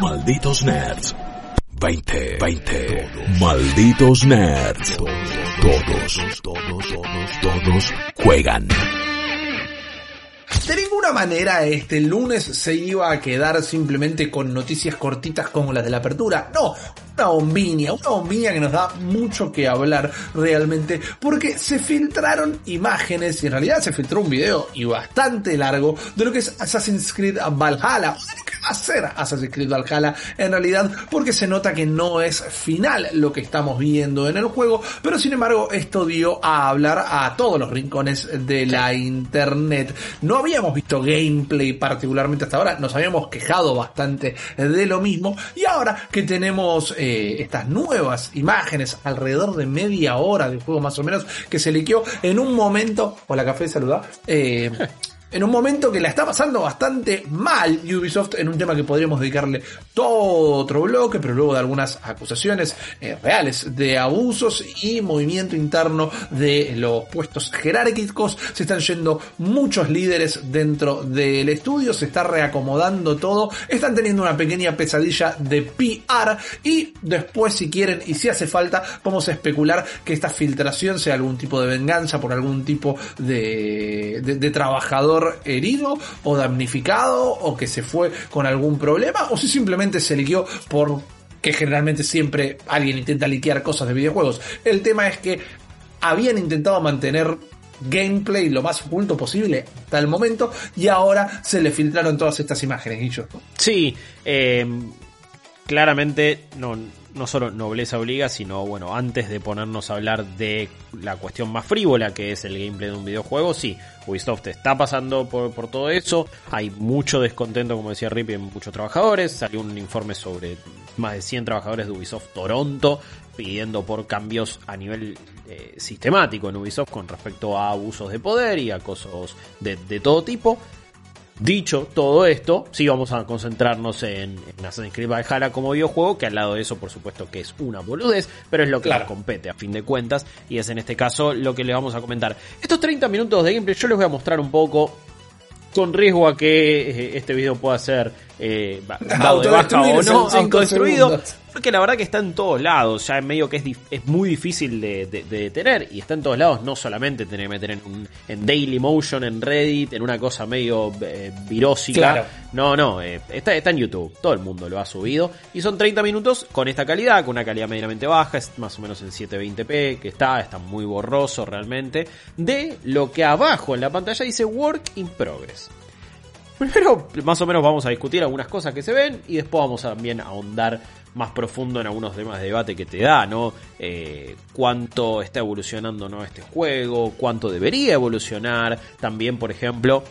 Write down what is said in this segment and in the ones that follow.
Malditos Nerds. 20, 20. Malditos Nerds. Todos, todos, todos, todos juegan. De ninguna manera este lunes se iba a quedar simplemente con noticias cortitas como las de la apertura. No, una bombiña, una bombiña que nos da mucho que hablar realmente, porque se filtraron imágenes y en realidad se filtró un video y bastante largo de lo que es Assassin's Creed Valhalla, o de lo que va a ser Assassin's Creed Valhalla en realidad, porque se nota que no es final lo que estamos viendo en el juego, pero sin embargo esto dio a hablar a todos los rincones de la internet. No habíamos visto gameplay particularmente hasta ahora, nos habíamos quejado bastante de lo mismo y ahora que tenemos eh, estas nuevas imágenes alrededor de media hora del juego más o menos que se liqueó en un momento, hola café, saluda, eh, en un momento que la está pasando bastante mal Ubisoft en un tema que podríamos dedicarle todo otro bloque, pero luego de algunas acusaciones eh, reales de abusos y movimiento interno de los puestos jerárquicos, se están yendo muchos líderes dentro del estudio, se está reacomodando todo, están teniendo una pequeña pesadilla de PR y después si quieren y si hace falta a especular que esta filtración sea algún tipo de venganza por algún tipo de, de, de trabajador herido o damnificado o que se fue con algún problema o si simplemente se liqueó por que generalmente siempre alguien intenta liquear cosas de videojuegos. El tema es que habían intentado mantener gameplay lo más oculto posible hasta el momento y ahora se le filtraron todas estas imágenes, yo. Sí, eh, claramente no, no solo nobleza obliga, sino bueno, antes de ponernos a hablar de la cuestión más frívola que es el gameplay de un videojuego, sí, Ubisoft está pasando por, por todo eso, hay mucho descontento, como decía Rip, en muchos trabajadores, salió un informe sobre más de 100 trabajadores de Ubisoft Toronto pidiendo por cambios a nivel eh, sistemático en Ubisoft con respecto a abusos de poder y acosos de, de todo tipo. Dicho todo esto, sí vamos a concentrarnos en, en Assassin's Creed Valhalla como videojuego, que al lado de eso, por supuesto, que es una boludez, pero es lo que Claro. nos compete a fin de cuentas, y es en este caso lo que le vamos a comentar. Estos 30 minutos de gameplay yo les voy a mostrar un poco, con riesgo a que eh, este video pueda ser eh, dado de baja o no, autodestruido, segundos. Porque la verdad que está en todos lados, ya en medio que es, es muy difícil de, de- de detener, y está en todos lados, no solamente tener que meter en, un, en Daily Motion, en Reddit, en una cosa medio eh, virósica, Claro. no, no, eh, está, está en YouTube, todo el mundo lo ha subido, y son 30 minutos con esta calidad, con una calidad medianamente baja, es más o menos en 720p, que está, está muy borroso realmente, de lo que abajo en la pantalla dice Work in Progress. Primero, más o menos vamos a discutir algunas cosas que se ven y después vamos a también a ahondar más profundo en algunos temas de debate que te da, ¿no? Eh, cuánto está evolucionando ¿no? este juego, cuánto debería evolucionar. También, por ejemplo,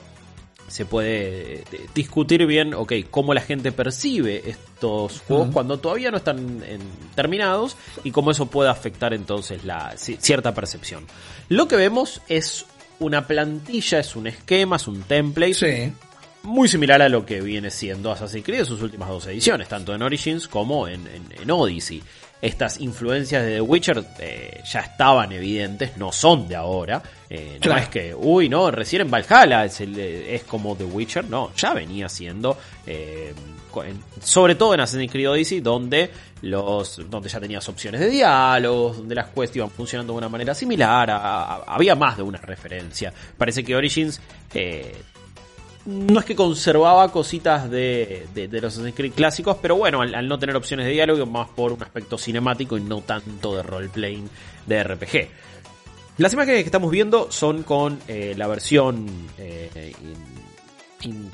se puede eh, discutir bien, ok, cómo la gente percibe estos juegos cuando todavía no están en- terminados y cómo eso puede afectar entonces la ci- cierta percepción. Lo que vemos es una plantilla, es un esquema, es un template Sí. Muy similar a lo que viene siendo Assassin's Creed en sus últimas dos ediciones, tanto en Origins como en, en- en Odyssey. Estas influencias de The Witcher eh, ya estaban evidentes, no son de ahora. Eh, no Claro. es que, uy, no, recién en Valhalla es, el- es como The Witcher, no, ya venía siendo, eh, sobre todo en Assassin's Creed Odyssey, donde los donde ya tenías opciones de diálogos, donde las quests iban funcionando de una manera similar, a- a- había más de una referencia. Parece que Origins eh, no es que conservaba cositas de, de, los Assassin's Creed clásicos, pero bueno, al, no tener opciones de diálogo, más por un aspecto cinemático y no tanto de roleplaying de RPG. Las imágenes que estamos viendo son con eh, la versión eh,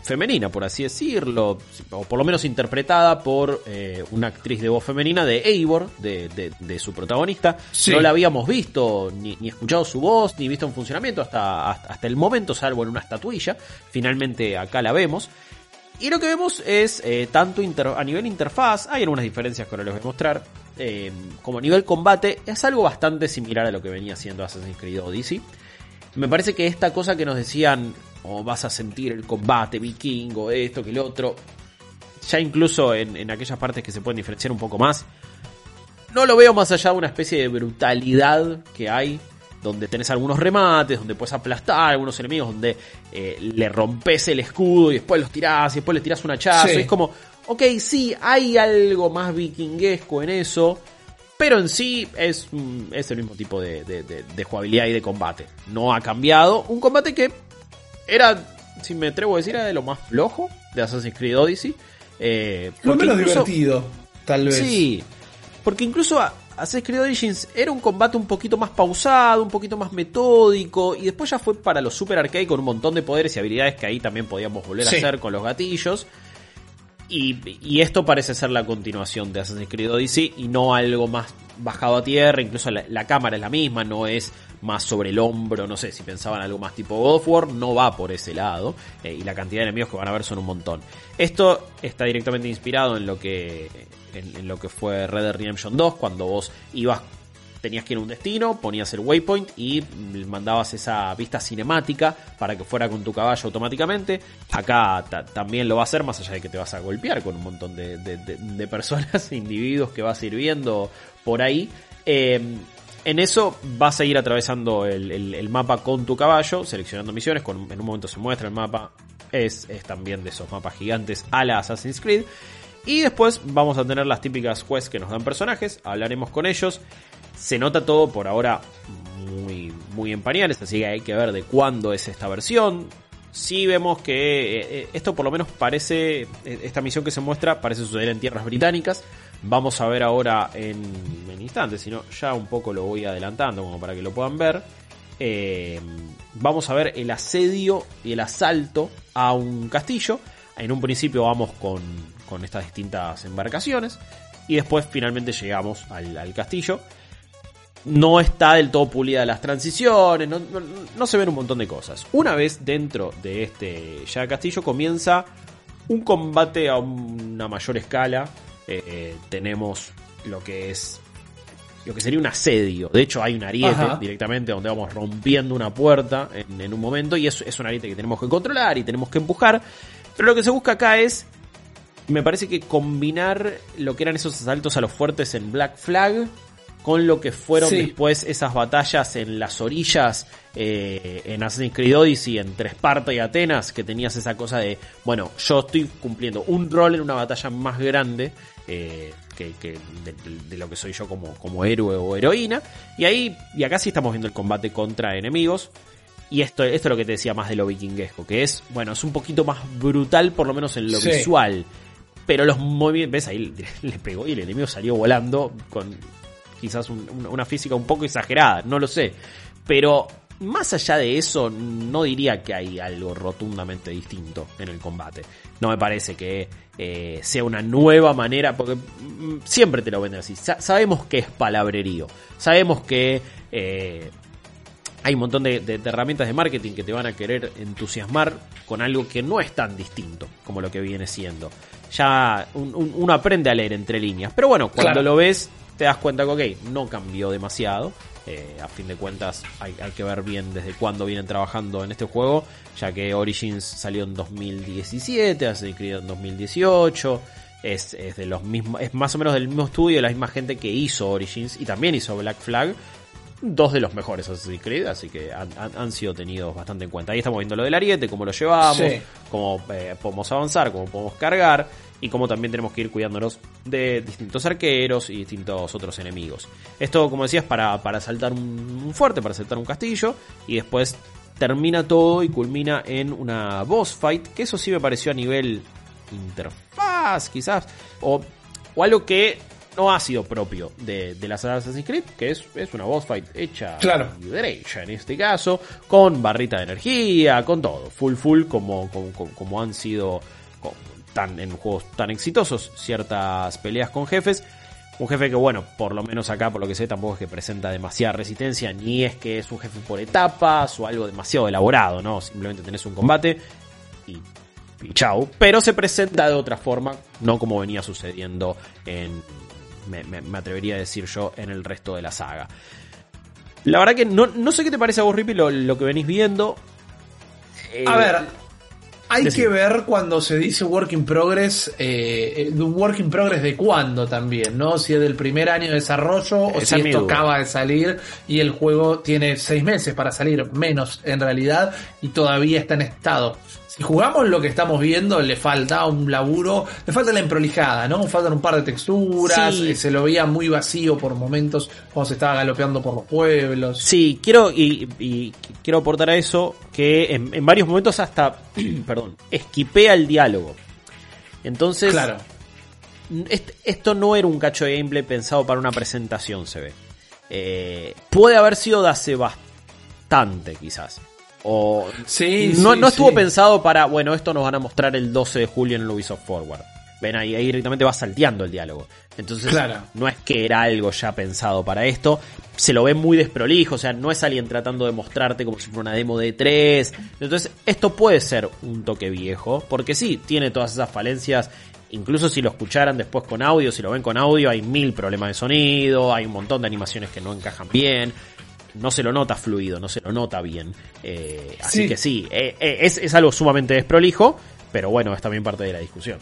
femenina, por así decirlo, o por lo menos interpretada por eh, una actriz de voz femenina de Eivor, de, de- de su protagonista. Sí. No la habíamos visto, ni, ni escuchado su voz, ni visto en funcionamiento hasta, hasta, hasta el momento, salvo en una estatuilla. Finalmente acá la vemos. Y lo que vemos es, eh, tanto a nivel interfaz, hay algunas diferencias que ahora les voy a mostrar, eh, como a nivel combate, es algo bastante similar a lo que venía haciendo Assassin's Creed Odyssey. Me parece que esta cosa que nos decían, o vas a sentir el combate vikingo, esto, que el otro, ya incluso en, en aquellas partes que se pueden diferenciar un poco más, no lo veo más allá de una especie de brutalidad que hay donde tenés algunos remates, donde puedes aplastar a algunos enemigos, donde eh, le rompes el escudo y después los tirás y después le tirás un hachazo. es como, ok, sí, hay algo más vikinguesco en eso, pero en sí es, es el mismo tipo de, de, jugabilidad y de combate. No ha cambiado. Un combate que era, si me atrevo a decir, era de lo más flojo de Assassin's Creed Odyssey. Eh, lo menos divertido, tal vez. Sí, porque incluso Assassin's Creed Origins era un combate un poquito más pausado, un poquito más metódico, y después ya fue para los Super Arcade con un montón de poderes y habilidades que ahí también podíamos volver a hacer con los gatillos. Y, esto parece ser la continuación de Assassin's Creed Odyssey y no algo más bajado a tierra, incluso la, cámara es la misma, no es más sobre el hombro, no sé, si pensaban algo más tipo God of War, no va por ese lado, eh, y la cantidad de enemigos que van a ver son un montón. Esto está directamente inspirado en lo que en, lo que fue Red Dead Redemption 2, cuando vos ibas tenías que ir a un destino, ponías el waypoint y mandabas esa vista cinemática para que fuera con tu caballo automáticamente. Acá también lo va a hacer, más allá de que te vas a golpear con un montón de, personas, individuos que vas a ir viendo por ahí. Eh, en eso vas a ir atravesando el, mapa con tu caballo, seleccionando misiones, con, en un momento se muestra el mapa, es, es también de esos mapas gigantes a la Assassin's Creed. Y después vamos a tener las típicas quests que nos dan personajes, hablaremos con ellos. Se nota todo por ahora muy, muy en pañales, así que hay que ver de cuándo es esta versión. Si vemos que eh, eh, esto por lo menos parece, eh, esta misión que se muestra parece suceder en tierras británicas. Vamos a ver ahora en, en instantes, si no ya un poco lo voy adelantando como para que lo puedan ver. vamos a ver el asedio y el asalto a un castillo. En un principio vamos con con estas distintas embarcaciones. Y después finalmente llegamos al, castillo. No está del todo pulida las transiciones, no, se ven un montón de cosas. Una vez dentro de este ya castillo comienza un combate a una mayor escala. Eh, eh, tenemos lo que es lo que sería un asedio. De hecho, hay un ariete directamente donde vamos rompiendo una puerta en, un momento y es, es un ariete que tenemos que controlar y tenemos que empujar. Pero lo que se busca acá es me parece que combinar lo que eran esos asaltos a los fuertes en Black Flag con lo que fueron después esas batallas en las orillas eh, en Assassin's Creed Odyssey entre Esparta y Atenas, que tenías esa cosa de, bueno, yo estoy cumpliendo un rol en una batalla más grande eh, que, de, lo que soy yo como, como héroe o heroína. Y ahí, y acá sí estamos viendo el combate contra enemigos. Y esto, esto es lo que te decía más de lo vikinguesco, que es, bueno, es un poquito más brutal, por lo menos en lo visual. Pero los movimientos, ves ahí le pegó y el enemigo salió volando con quizás una física un poco exagerada, no lo sé. Pero más allá de eso, no diría que hay algo rotundamente distinto en el combate. No me parece que eh, sea una nueva manera, porque mm, siempre te lo venden así. sabemos que es palabrerío, sabemos que eh, hay un montón de, herramientas de marketing que te van a querer entusiasmar con algo que no es tan distinto como lo que viene siendo. Ya uno aprende a leer entre líneas. Pero bueno, cuando lo ves, te das cuenta que, ok, no cambió demasiado. Eh, a fin de cuentas, hay, que ver bien desde cuándo vienen trabajando en este juego, ya que Origins salió en 2017, hace Creed en 2018. Es, es, de los mismos, es más o menos del mismo estudio, la misma gente que hizo Origins y también hizo Black Flag dos de los mejores Assassin's Creed, así que han, sido tenidos bastante en cuenta. Ahí estamos viendo lo del ariete, cómo lo llevamos, cómo eh, podemos avanzar, cómo podemos cargar y cómo también tenemos que ir cuidándonos de distintos arqueros y distintos otros enemigos. Esto, como decías, para, para saltar un, fuerte, para saltar un castillo y después termina todo y culmina en una boss fight, que eso sí me pareció a nivel interfaz, quizás, o, o algo que no ha sido propio de, de las Assassin's Creed, que es, es una boss fight hecha claro. y derecha en este caso, con barrita de energía, con todo, full full como, como, han sido tan, en juegos tan exitosos ciertas peleas con jefes. Un jefe que, bueno, por lo menos acá, por lo que sé, tampoco es que presenta demasiada resistencia, ni es que es un jefe por etapas o algo demasiado elaborado, ¿no? Simplemente tenés un combate y y chau. Pero se presenta de otra forma, no como venía sucediendo en, me, me- me atrevería a decir yo, en el resto de la saga. La verdad que no, no sé qué te parece a vos, Rippy, lo, lo que venís viendo. Eh, A ver, hay que ver cuando se dice work in progress, eh, de un work in progress de cuándo también, ¿no? Si es del primer año de desarrollo o Esa si esto duda. acaba de salir y el juego tiene seis meses para salir, menos en realidad, y todavía está en estado. Si jugamos lo que estamos viendo, le falta un laburo, le falta la emprolijada, ¿no? Faltan un par de texturas, Sí. eh, se lo veía muy vacío por momentos cuando se estaba galopeando por los pueblos. Sí, quiero y, y quiero aportar a eso que en, en varios momentos hasta, perdón, esquipea el diálogo. Entonces, Claro. Est- esto no era un cacho de gameplay pensado para una presentación, se ve. Eh, puede haber sido de hace bastante, quizás. O Sí, no, sí, no estuvo sí. pensado para, bueno, esto nos van a mostrar el 12 de julio en el Ubisoft Forward. Ven ahí, ahí directamente va salteando el diálogo. Entonces, Claro. no es que era algo ya pensado para esto. Se lo ve muy desprolijo, o sea, no es alguien tratando de mostrarte como si fuera una demo de 3. Entonces, esto puede ser un toque viejo, porque sí, tiene todas esas falencias. Incluso si lo escucharan después con audio, si lo ven con audio, hay mil problemas de sonido, hay un montón de animaciones que no encajan bien. No se lo nota fluido, no se lo nota bien. Eh, así Sí. que sí, eh, eh, es, es algo sumamente desprolijo, pero bueno, es también parte de la discusión.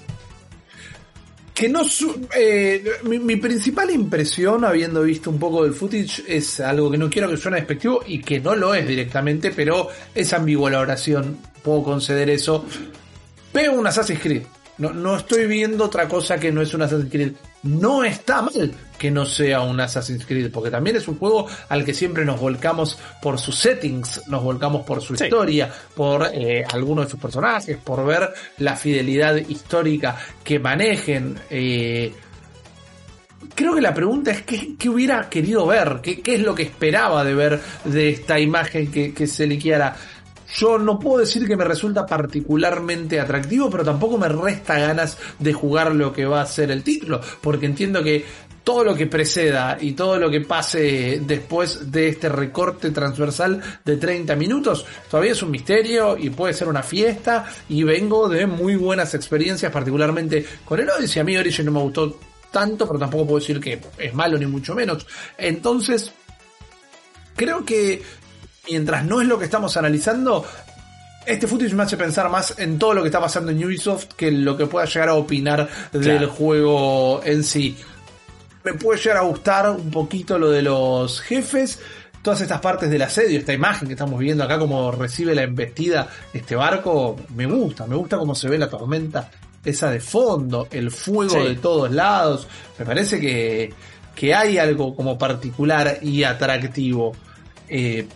Que no su- eh, mi, mi principal impresión habiendo visto un poco del footage es algo que no quiero que suene despectivo y que no lo es directamente pero es ambigua la oración puedo conceder eso. Veo un Assassin's Creed. No, no estoy viendo otra cosa que no es un Assassin's Creed. No está mal que no sea un Assassin's Creed porque también es un juego al que siempre nos volcamos por sus settings nos volcamos por su Sí. historia por eh, algunos de sus personajes por ver la fidelidad histórica que manejen eh, creo que la pregunta es qué, qué hubiera querido ver, qué, qué es lo que esperaba de ver de esta imagen que, que se liquiara. Yo no puedo decir que me resulta particularmente atractivo, pero tampoco me resta ganas de jugar lo que va a ser el título, porque entiendo que todo lo que preceda y todo lo que pase después de este recorte transversal de 30 minutos todavía es un misterio y puede ser una fiesta y vengo de muy buenas experiencias particularmente con el Odyssey. A mí Origin no me gustó tanto pero tampoco puedo decir que es malo ni mucho menos. Entonces creo que mientras no es lo que estamos analizando este footage me hace pensar más en todo lo que está pasando en Ubisoft que en lo que pueda llegar a opinar del juego en sí me puede llegar a gustar un poquito lo de los jefes, todas estas partes del asedio, esta imagen que estamos viendo acá, como recibe la embestida este barco, me gusta, me gusta cómo se ve la tormenta esa de fondo, el fuego Sí. de todos lados, me parece que, que hay algo como particular y atractivo. Eh,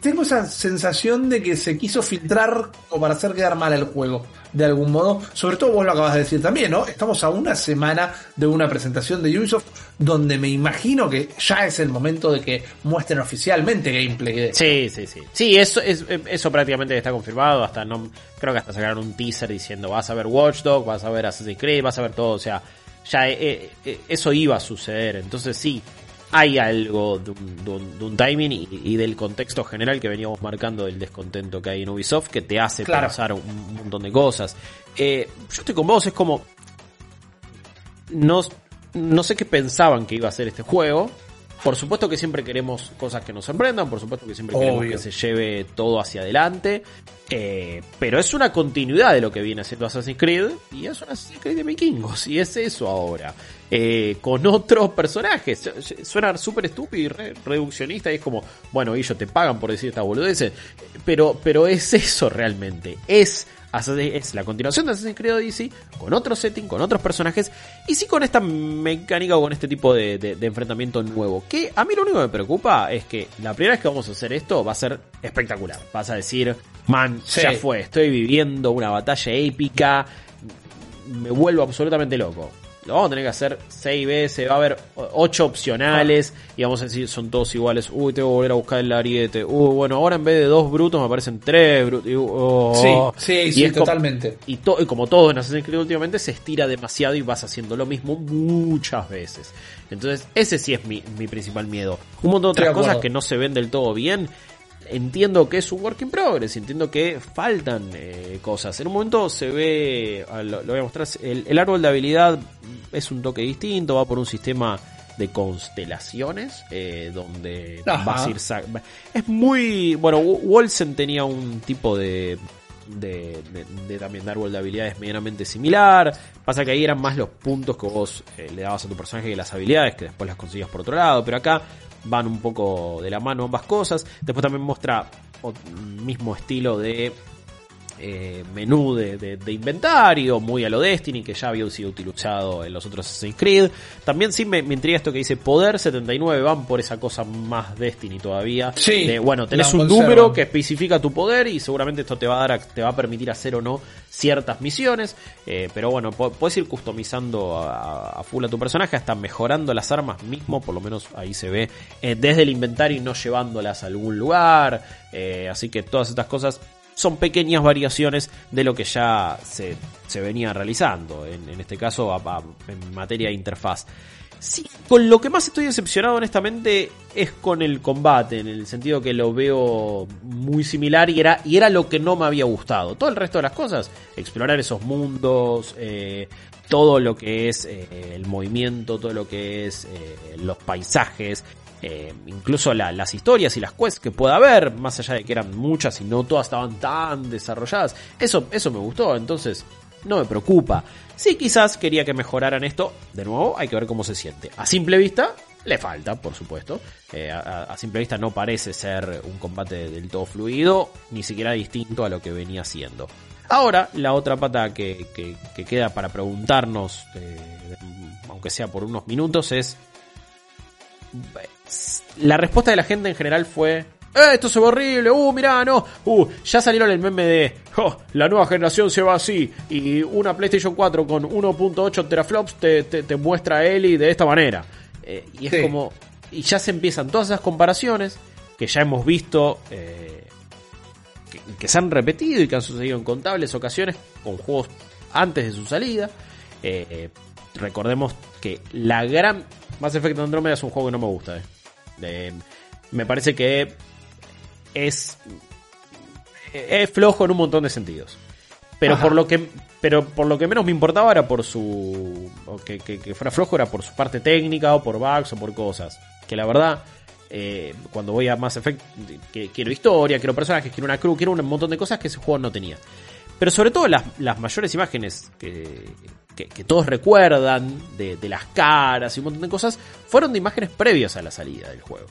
tengo esa sensación de que se quiso filtrar como para hacer quedar mal el juego, de algún modo. Sobre todo vos lo acabas de decir también, ¿no? Estamos a una semana de una presentación de Ubisoft donde me imagino que ya es el momento de que muestren oficialmente gameplay Sí, sí, sí. Sí, eso, es, eso prácticamente está confirmado. Hasta no, creo que hasta sacaron un teaser diciendo vas a ver Watch Dogs, vas a ver Assassin's Creed, vas a ver todo. O sea, ya eh, eh, eso iba a suceder. Entonces sí, hay algo de un, de un- de un timing y, y del contexto general que veníamos marcando del descontento que hay en Ubisoft que te hace Claro. pensar un, un montón de cosas. Eh, yo estoy con vos, es como... No, no sé qué pensaban que iba a ser este juego. Por supuesto que siempre queremos cosas que nos sorprendan, por supuesto que siempre queremos que se lleve todo hacia adelante. eh, pero es una continuidad de lo que viene haciendo Assassin's Creed. Y es un Assassin's Creed de vikingos. Y es eso ahora. eh, con otros personajes. Su- su- Suena súper estúpido y re- reduccionista. Y es como, bueno, ellos te pagan por decir esta boludeces. Pero, pero es eso realmente. Es es la continuación de Assassin's Creed Odyssey con otro setting, con otros personajes y sí con esta mecánica o con este tipo de, de- de enfrentamiento nuevo. Que a mí lo único que me preocupa es que la primera vez que vamos a hacer esto va a ser espectacular. Vas a decir, man, Sí. ya fue, estoy viviendo una batalla épica, me vuelvo absolutamente loco. Lo vamos a tener que hacer seis veces, va a haber o- ocho opcionales y vamos a decir son todos iguales. Uy, tengo que volver a buscar el ariete. Uy, bueno, ahora en vez de dos brutos me aparecen tres brutos. Y, oh. Sí, sí, Y sí, como- totalmente. y, to- y como todo en Assassin's Creed últimamente se estira demasiado y vas haciendo lo mismo muchas veces. Entonces, ese sí es mi, mi principal miedo. Un montón de otras cosas que no se ven del todo bien. Entiendo que es un work in progress, entiendo que faltan eh, cosas. En un momento se ve, ah, lo, lo voy a mostrar, el, el árbol de habilidad es un toque distinto, va por un sistema de constelaciones, eh, donde Ajá. vas a ir... Es muy... Bueno, Wolsen tenía un tipo de... De, de- de también de árbol de habilidades medianamente similar. Pasa que ahí eran más los puntos que vos eh, le dabas a tu personaje que las habilidades, que después las conseguías por otro lado. Pero acá van un poco de la mano ambas cosas. Después también muestra mismo estilo de eh, menú de, de- de inventario, muy a lo Destiny, que ya había sido utilizado en los otros Assassin's Creed. También sí me, me intriga esto que dice Poder 79, van por esa cosa más Destiny todavía. Sí, De, bueno, tenés un conservan. número que especifica tu poder y seguramente esto te va a dar, te va a permitir hacer o no ciertas misiones. Eh, pero bueno, puedes ir customizando a, a full a tu personaje, hasta mejorando las armas mismo, por lo menos ahí se ve, eh, desde el inventario y no llevándolas a algún lugar. Así que todas estas cosas son pequeñas variaciones de lo que ya se, se venía realizando, en, en este caso en materia de interfaz. Sí, con lo que más estoy decepcionado honestamente es con el combate, en el sentido que lo veo muy similar y era, y era lo que no me había gustado. Todo el resto de las cosas, explorar esos mundos, eh, todo lo que es eh, el movimiento, todo lo que es eh, los paisajes, eh, incluso la- las historias y las quests que pueda haber, más allá de que eran muchas y no todas estaban tan desarrolladas, eso, eso me gustó, entonces no me preocupa. Sí, quizás quería que mejoraran esto, de nuevo hay que ver cómo se siente. A simple vista, le falta, por supuesto. Eh, a simple vista no parece ser un combate del todo fluido, ni siquiera distinto a lo que venía siendo. Ahora, la otra pata que, que- que queda para preguntarnos, eh, aunque sea por unos minutos, es la respuesta de la gente en general fue "Eh, esto se ve horrible, uh, mirá, no, uh, ya salieron el meme de, "Oh, la nueva generación se va así, y una PlayStation 4 con 1.8 teraflops te, te, te muestra a Eli de esta manera. Eh, y es Sí. como, y ya se empiezan todas esas comparaciones que ya hemos visto, eh, que, que se han repetido y que han sucedido en contables ocasiones con juegos antes de su salida. Eh, recordemos que la gran Mass Effect Andromeda es un juego que no me gusta. eh. Eh, me parece que es es flojo en un montón de sentidos. Pero Ajá. por lo que pero por lo que menos me importaba era por su que- que fuera flojo era por su parte técnica o por bugs o por cosas que la verdad eh, cuando voy a Mass Effect que, quiero historia quiero personajes quiero una crew quiero un montón de cosas que ese juego no tenía pero sobre todo las, las mayores imágenes que, que, todos recuerdan de, las caras y un montón de cosas fueron de imágenes previas a la salida del juego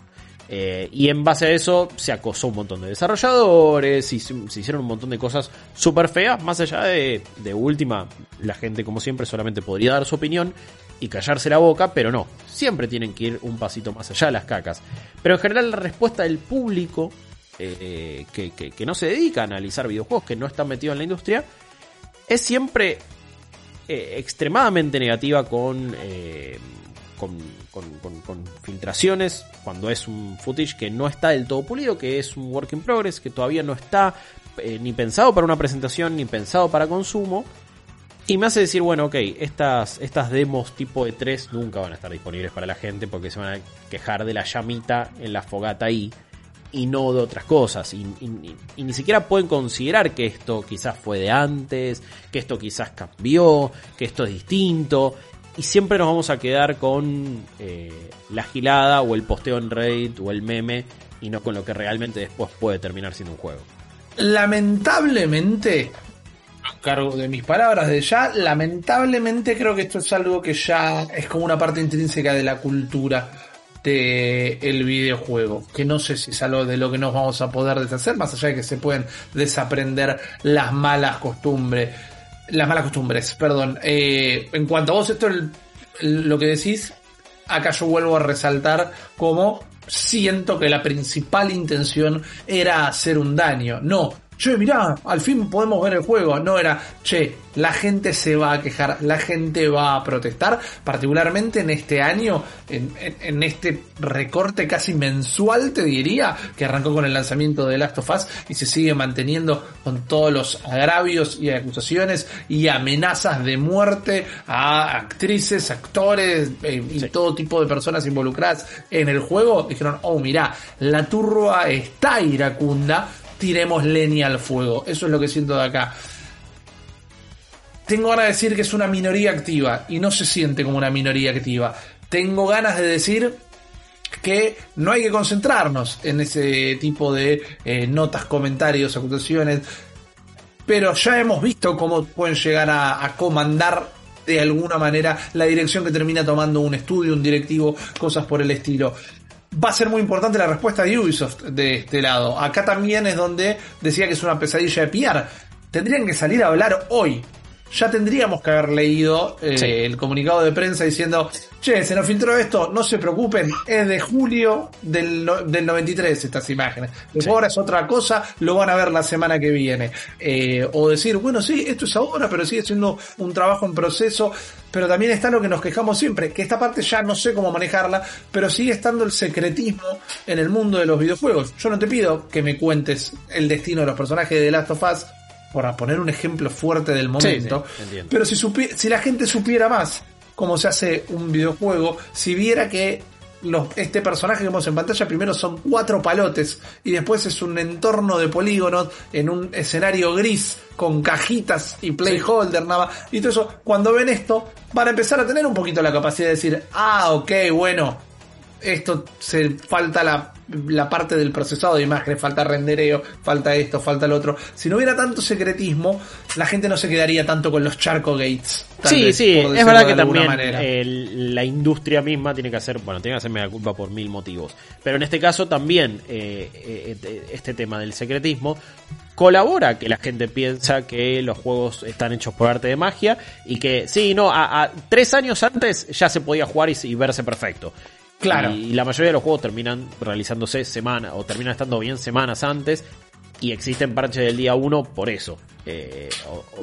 eh, y en base a eso se acosó un montón de desarrolladores y se, hicieron un montón de cosas súper feas, más allá de, de última, la gente como siempre solamente podría dar su opinión y callarse la boca, pero no, siempre tienen que ir un pasito más allá de las cacas. Pero en general la respuesta del público, eh, que, que- que no se dedica a analizar videojuegos, que no están metidos en la industria, es siempre eh, extremadamente negativa con, eh, con- con filtraciones, cuando es un footage que no está del todo pulido, que es un work in progress, que todavía no está eh, ni pensado para una presentación, ni pensado para consumo. Y me hace decir, bueno, ok, estas, estas demos tipo E3 nunca van a estar disponibles para la gente porque se van a quejar de la llamita en la fogata ahí y no de otras cosas. Y, y- ni siquiera pueden considerar que esto quizás fue de antes, que esto quizás cambió, que esto es distinto. Y siempre nos vamos a quedar con eh, la gilada o el posteo en Reddit o el meme y no con lo que realmente después puede terminar siendo un juego. lamentablemente, a cargo de mis palabras de ya, lamentablemente creo que esto es algo que ya es como una parte intrínseca de la cultura del videojuego, que no sé si es algo de lo que nos vamos a poder deshacer, más allá de que se pueden desaprender las malas costumbres, las malas costumbres, perdón. Eh, en cuanto a vos, esto el- el- lo que decís, acá yo vuelvo a resaltar como siento que la principal intención era hacer un daño. No, che, mirá, al fin podemos ver el juego. No era, che, la gente se va a quejar, la gente va a protestar, particularmente en este año, en, en, este recorte casi mensual, te diría, que arrancó con el lanzamiento de Last of Us y se sigue manteniendo con todos los agravios y acusaciones y amenazas de muerte a actrices, actores eh, y todo tipo de personas involucradas en el juego. Dijeron, oh, mirá, la turba está iracunda tiremos leña al fuego. Eso es lo que siento de acá. Tengo ganas de decir que es una minoría activa y no se siente como una minoría activa. Tengo ganas de decir que no hay que concentrarnos en ese tipo de eh, notas, comentarios, acusaciones, pero ya hemos visto cómo pueden llegar a, a comandar de alguna manera la dirección que termina tomando un estudio, un directivo, cosas por el estilo va a ser muy importante la respuesta de Ubisoft de este lado. Acá también es donde decía que es una pesadilla de PR. Tendrían que salir a hablar hoy. Ya tendríamos que haber leído eh, el comunicado de prensa diciendo, che, se nos filtró esto, no se preocupen, es de julio del, del 93 estas imágenes. ahora es otra cosa, lo van a ver la semana que viene. Eh, o decir, bueno, sí, esto es ahora, pero sigue siendo un trabajo en proceso. Pero también está lo que nos quejamos siempre, que esta parte ya no sé cómo manejarla, pero sigue estando el secretismo en el mundo de los videojuegos. Yo no te pido que me cuentes el destino de los personajes de The Last of Us, por poner un ejemplo fuerte del momento, pero si, si la gente supiera más cómo se hace un videojuego, si viera que los, este personaje que vemos en pantalla primero son cuatro palotes y después es un entorno de polígonos en un escenario gris con cajitas y playholder nada Y todo eso, cuando ven esto, van a empezar a tener un poquito la capacidad de decir, ah, ok, bueno, esto se falta la, la, parte del procesado de imágenes, falta rendereo, falta esto, falta lo otro. Si no hubiera tanto secretismo, la gente no se quedaría tanto con los charco gates. Sí, sí, es verdad que también la industria misma tiene que hacer, bueno, tiene que hacerme la culpa por mil motivos. Pero en este caso también eh, eh, este tema del secretismo colabora que la gente piensa que los juegos están hechos por arte de magia y que sí, no, a, tres años antes ya se podía jugar y verse perfecto. Claro. Y, la mayoría de los juegos terminan realizándose semana o terminan estando bien semanas antes y existen parches del día 1 por eso. Eh,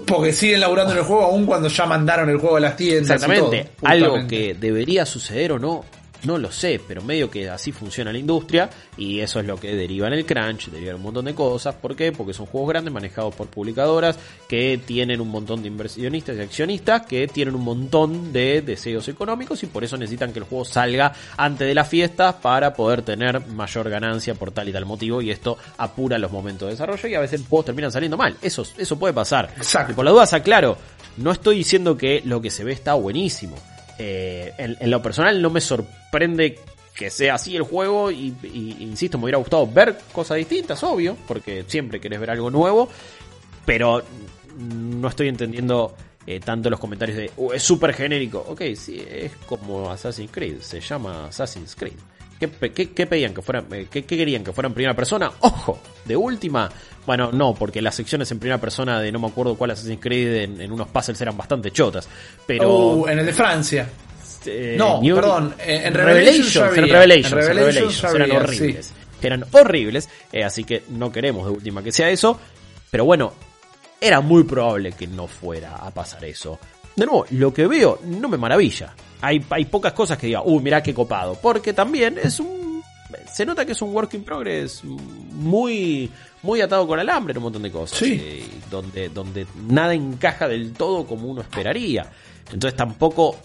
Porque siguen laburando en el juego aún cuando ya mandaron el juego a las tiendas. Exactamente. Algo que debería suceder o no no lo sé, pero medio que así funciona la industria y eso es lo que deriva en el crunch, deriva un montón de cosas. ¿Por qué? Porque son juegos grandes manejados por publicadoras que tienen un montón de inversionistas y accionistas que tienen un montón de deseos económicos y por eso necesitan que el juego salga antes de las fiestas para poder tener mayor ganancia por tal y tal motivo y esto apura los momentos de desarrollo y a veces los juegos terminan saliendo mal. Eso, eso puede pasar. Exacto. Y por la duda, aclaro, no estoy diciendo que lo que se ve está buenísimo eh, en, lo personal no me sorprende que sea así el juego y, insisto, me hubiera gustado ver cosas distintas, obvio, porque siempre querés ver algo nuevo, pero no estoy entendiendo eh, tanto los comentarios de uh, es súper genérico. Ok, sí, es como Assassin's Creed, se llama Assassin's Creed. ¿Qué, pedían que fueran, eh, qué, querían que fuera en primera persona? Ojo, de última. Bueno, no, porque las secciones en primera persona de no me acuerdo cuál Assassin's Creed en, unos puzzles eran bastante chotas. Pero. Uh, en el de Francia. Eh, no, perdón, en Revelations, en Revelations, eran horribles. Eran horribles, eh, así que no queremos de última que sea eso. Pero bueno, era muy probable que no fuera a pasar eso. De nuevo, lo que veo no me maravilla hay, hay pocas cosas que diga, uy, mirá qué copado. Porque también es un. Se nota que es un work in progress muy, muy atado con alambre en un montón de cosas. Eh, donde, donde nada encaja del todo como uno esperaría. Entonces tampoco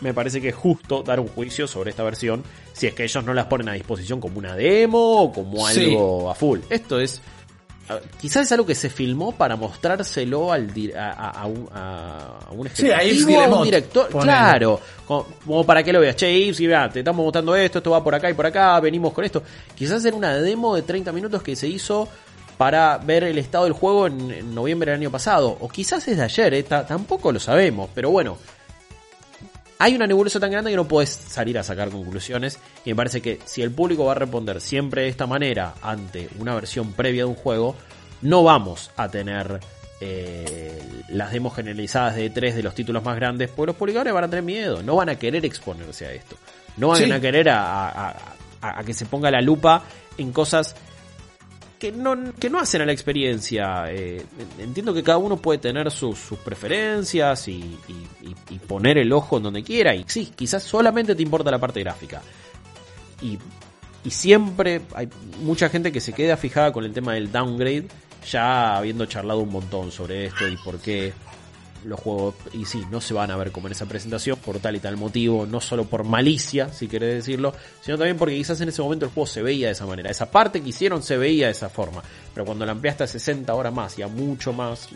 me parece que es justo dar un juicio sobre esta versión si es que ellos no las ponen a disposición como una demo o como algo a full. Esto es quizás es algo que se filmó para mostrárselo al a, un, a un sí, a, un director, claro, como, para que lo veas, che, Yves, te estamos mostrando esto, esto va por acá y por acá, venimos con esto. Quizás era una demo de 30 minutos que se hizo para ver el estado del juego en, noviembre del año pasado, o quizás es de ayer, eh, tampoco lo sabemos, pero bueno, hay una nebulosa tan grande que no puedes salir a sacar conclusiones. Y me parece que si el público va a responder siempre de esta manera ante una versión previa de un juego, no vamos a tener eh, las demos generalizadas de tres de los títulos más grandes, porque los publicadores van a tener miedo, no van a querer exponerse a esto. No van a querer a, que se ponga la lupa en cosas que no, que no hacen a la experiencia. Eh, entiendo que cada uno puede tener sus, sus preferencias y, y, poner el ojo en donde quiera. Y sí, quizás solamente te importa la parte gráfica. Y, y siempre hay mucha gente que se queda fijada con el tema del downgrade, ya habiendo charlado un montón sobre esto y por qué los juegos, y sí, no se van a ver como en esa presentación por tal y tal motivo, no solo por malicia, si querés decirlo, sino también porque quizás en ese momento el juego se veía de esa manera. Esa parte que hicieron se veía de esa forma, pero cuando la ampliaste a 60 horas más y a mucho más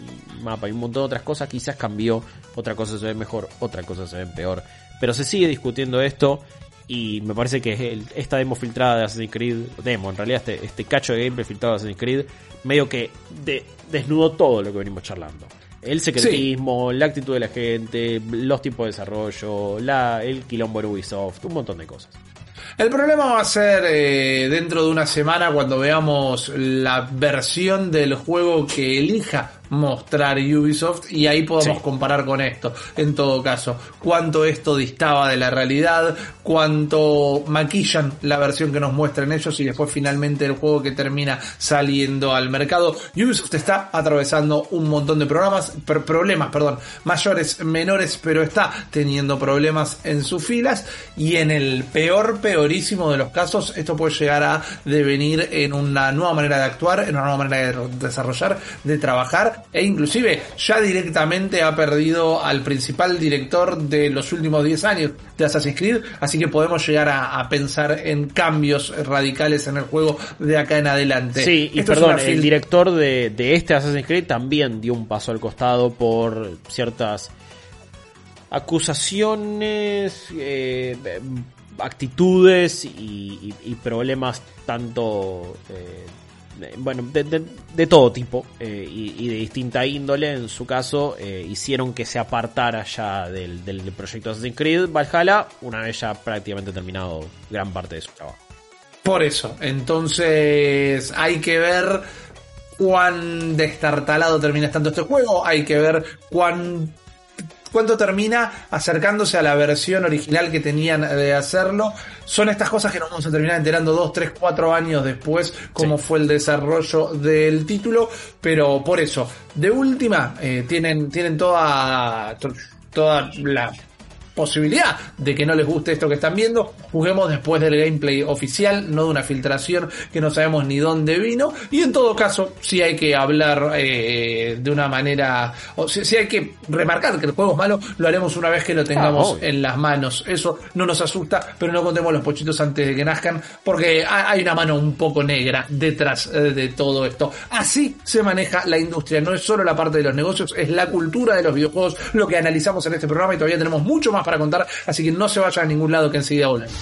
mapa y un montón de otras cosas, quizás cambió, otra cosa se ve mejor, otra cosa se ve peor. Pero se sigue discutiendo esto y me parece que esta demo filtrada de Assassin's Creed, demo, en realidad este, este cacho de gameplay filtrado de Assassin's Creed, medio que desnudó todo lo que venimos charlando. El secretismo, la actitud de la gente, los tipos de desarrollo, la, el quilombo de Ubisoft, un montón de cosas. El problema va a ser eh, dentro de una semana cuando veamos la versión del juego que elija mostrar Ubisoft y ahí podemos comparar con esto. En todo caso, cuánto esto distaba de la realidad, cuánto maquillan la versión que nos muestran ellos y después finalmente el juego que termina saliendo al mercado. Ubisoft está atravesando un montón de programas, problemas, perdón, mayores, menores, pero está teniendo problemas en sus filas y en el peor, peorísimo de los casos, esto puede llegar a devenir en una nueva manera de actuar, en una nueva manera de desarrollar, de trabajar e inclusive ya directamente ha perdido al principal director de los últimos 10 años de Assassin's Creed, así que podemos llegar a, pensar en cambios radicales en el juego de acá en adelante. Sí, y perdón, el director de, este Assassin's Creed también dio un paso al costado por ciertas acusaciones, eh, actitudes y, problemas tanto eh, bueno, de, todo tipo eh, y, de distinta índole, en su caso, eh, hicieron que se apartara ya del, del, proyecto Assassin's Creed Valhalla, una vez ya prácticamente terminado gran parte de su trabajo. Por eso, entonces hay que ver cuán destartalado termina estando este juego, hay que ver cuán cuánto termina acercándose a la versión original que tenían de hacerlo. Son estas cosas que nos vamos a terminar enterando dos, tres, cuatro años después cómo fue el desarrollo del título, pero por eso, de última, eh, tienen, tienen toda, toda la posibilidad de que no les guste esto que están viendo. Juguemos después del gameplay oficial, no de una filtración que no sabemos ni dónde vino. Y en todo caso, si hay que hablar eh, de una manera, o si, hay que remarcar que el juego es malo, lo haremos una vez que lo tengamos ah, en las manos. Eso no nos asusta, pero no contemos los pochitos antes de que nazcan, porque hay una mano un poco negra detrás eh, de todo esto. Así se maneja la industria, no es solo la parte de los negocios, es la cultura de los videojuegos, lo que analizamos en este programa y todavía tenemos mucho más para contar, así que no se vaya a ningún lado que enseguida volvemos.